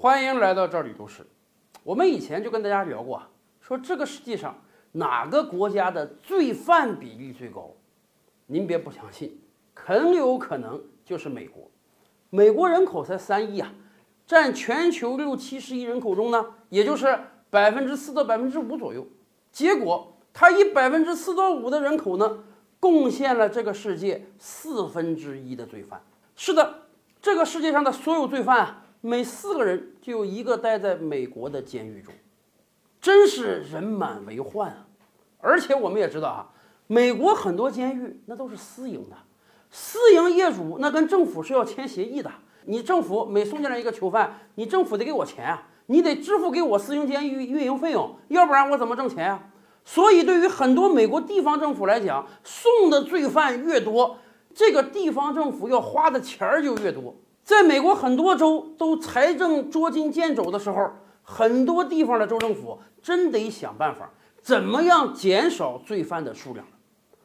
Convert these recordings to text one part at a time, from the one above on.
欢迎来到这里都市。我们以前就跟大家聊过啊，说这个世界上哪个国家的罪犯比例最高？您别不相信，很有可能就是美国。美国人口才三亿啊，占全球六七十亿人口中呢，也就是百分之四到百分之五左右。结果，它以百分之四到五的人口呢，贡献了这个世界四分之一的罪犯。是的，这个世界上的所有罪犯啊，每四个人就有一个待在美国的监狱中，真是人满为患啊！而且我们也知道啊，美国很多监狱那都是私营的，私营业主那跟政府是要签协议的。你政府每送进来一个囚犯，你政府得给我钱啊，你得支付给我私营监狱运营费用，要不然我怎么挣钱啊？所以，对于很多美国地方政府来讲，送的罪犯越多，这个地方政府要花的钱儿就越多。在美国很多州都财政捉襟见肘的时候，很多地方的州政府真得想办法，怎么样减少罪犯的数量。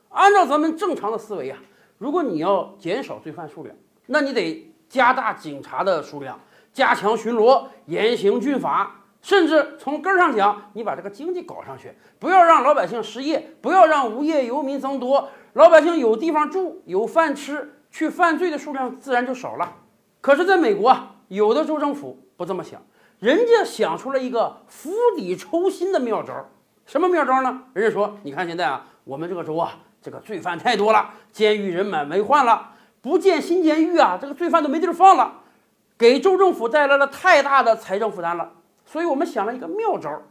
按照咱们正常的思维啊，如果你要减少罪犯数量，那你得加大警察的数量，加强巡逻，严刑峻法。甚至从根上讲，你把这个经济搞上去，不要让老百姓失业，不要让无业游民增多，老百姓有地方住，有饭吃，去犯罪的数量自然就少了。可是，在美国啊，有的州政府不这么想，人家想出了一个釜底抽薪的妙招。什么妙招呢？人家说，你看现在啊，我们这个州啊，这个罪犯太多了，监狱人满为患了，不建新监狱啊，这个罪犯都没地儿放了，给州政府带来了太大的财政负担了。所以我们想了一个妙招，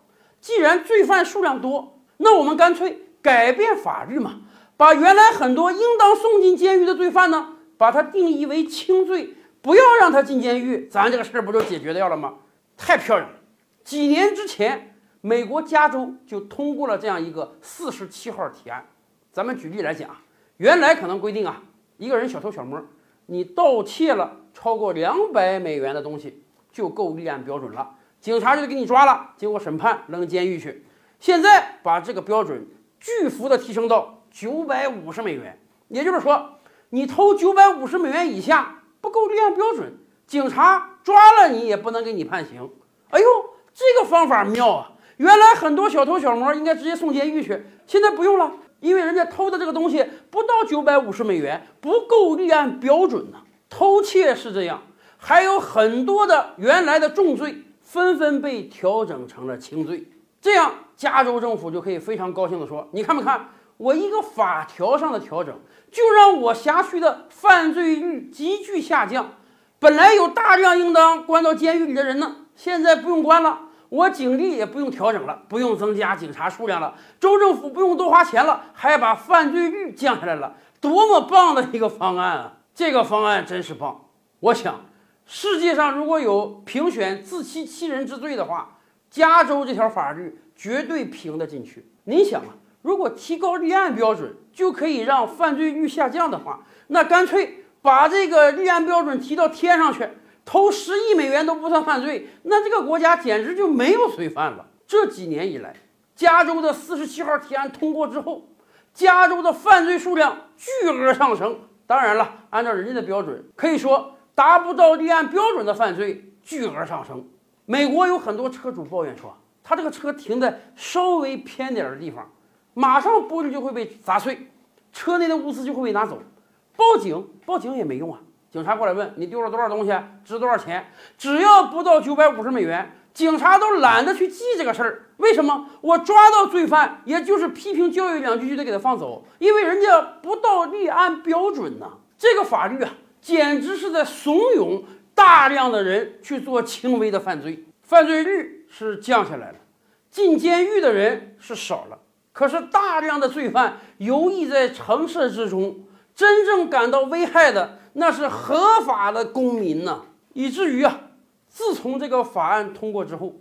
既然罪犯数量多，那我们干脆改变法律嘛，把原来很多应当送进监狱的罪犯呢，把它定义为轻罪，不要让他进监狱，咱这个事儿不就解决掉了吗？太漂亮了！几年之前，美国加州就通过了这样一个四十七号提案。咱们举例来讲，原来可能规定啊，一个人小偷小摸，你盗窃了超过两百美元的东西，就够立案标准了。警察就给你抓了，经过审判扔监狱去。现在把这个标准巨幅的提升到九百五十美元，也就是说，你偷九百五十美元以下不够立案标准，警察抓了你也不能给你判刑。哎呦，这个方法妙啊！原来很多小偷小摸应该直接送监狱去，现在不用了，因为人家偷的这个东西不到九百五十美元，不够立案标准呢。偷窃是这样，还有很多的原来的重罪。纷纷被调整成了轻罪，这样加州政府就可以非常高兴地说：“你看没看，我一个法条上的调整，就让我辖区的犯罪率急剧下降。本来有大量应当关到监狱里的人呢，现在不用关了，我警力也不用调整了，不用增加警察数量了，州政府不用多花钱了，还把犯罪率降下来了，多么棒的一个方案啊！这个方案真是棒，我想。”世界上如果有评选自欺欺人之罪的话，加州这条法律绝对评得进去。您想啊，如果提高立案标准就可以让犯罪率下降的话，那干脆把这个立案标准提到天上去，投十亿美元都不算犯罪，那这个国家简直就没有罪犯了。这几年以来，加州的四十七号提案通过之后，加州的犯罪数量巨额上升。当然了，按照人家的标准，可以说。达不到立案标准的犯罪巨额上升。美国有很多车主抱怨说，他这个车停在稍微偏点的地方，马上玻璃就会被砸碎，车内的物资就会被拿走。报警，报警也没用啊！警察过来问你丢了多少东西，值多少钱？只要不到九百五十美元，警察都懒得去记这个事儿。为什么？我抓到罪犯，也就是批评教育两句就得给他放走，因为人家不到立案标准呢。这个法律啊！简直是在怂恿大量的人去做轻微的犯罪，犯罪率是降下来了，进监狱的人是少了。可是大量的罪犯游弋在城市之中，真正感到危害的那是合法的公民呐。以至于啊，自从这个法案通过之后，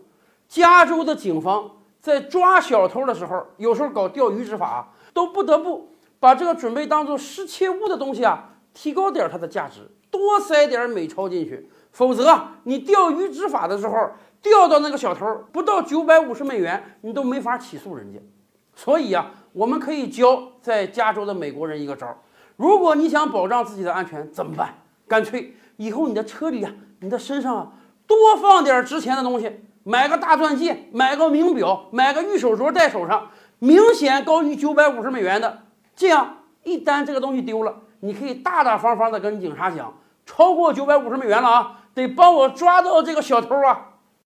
加州的警方在抓小偷的时候，有时候搞钓鱼执法，都不得不把这个准备当做失窃物的东西啊。提高点它的价值，多塞点美钞进去，否则你钓鱼执法的时候钓到那个小偷不到九百五十美元，你都没法起诉人家。所以啊，我们可以教在加州的美国人一个招儿：如果你想保障自己的安全，怎么办？干脆以后你的车里啊，你的身上啊，多放点值钱的东西，买个大钻戒，买个名表，买个玉手镯戴手上，明显高于九百五十美元的。这样一旦这个东西丢了，你可以大大方方的跟警察讲，超过九百五十美元了啊，得帮我抓到这个小偷啊！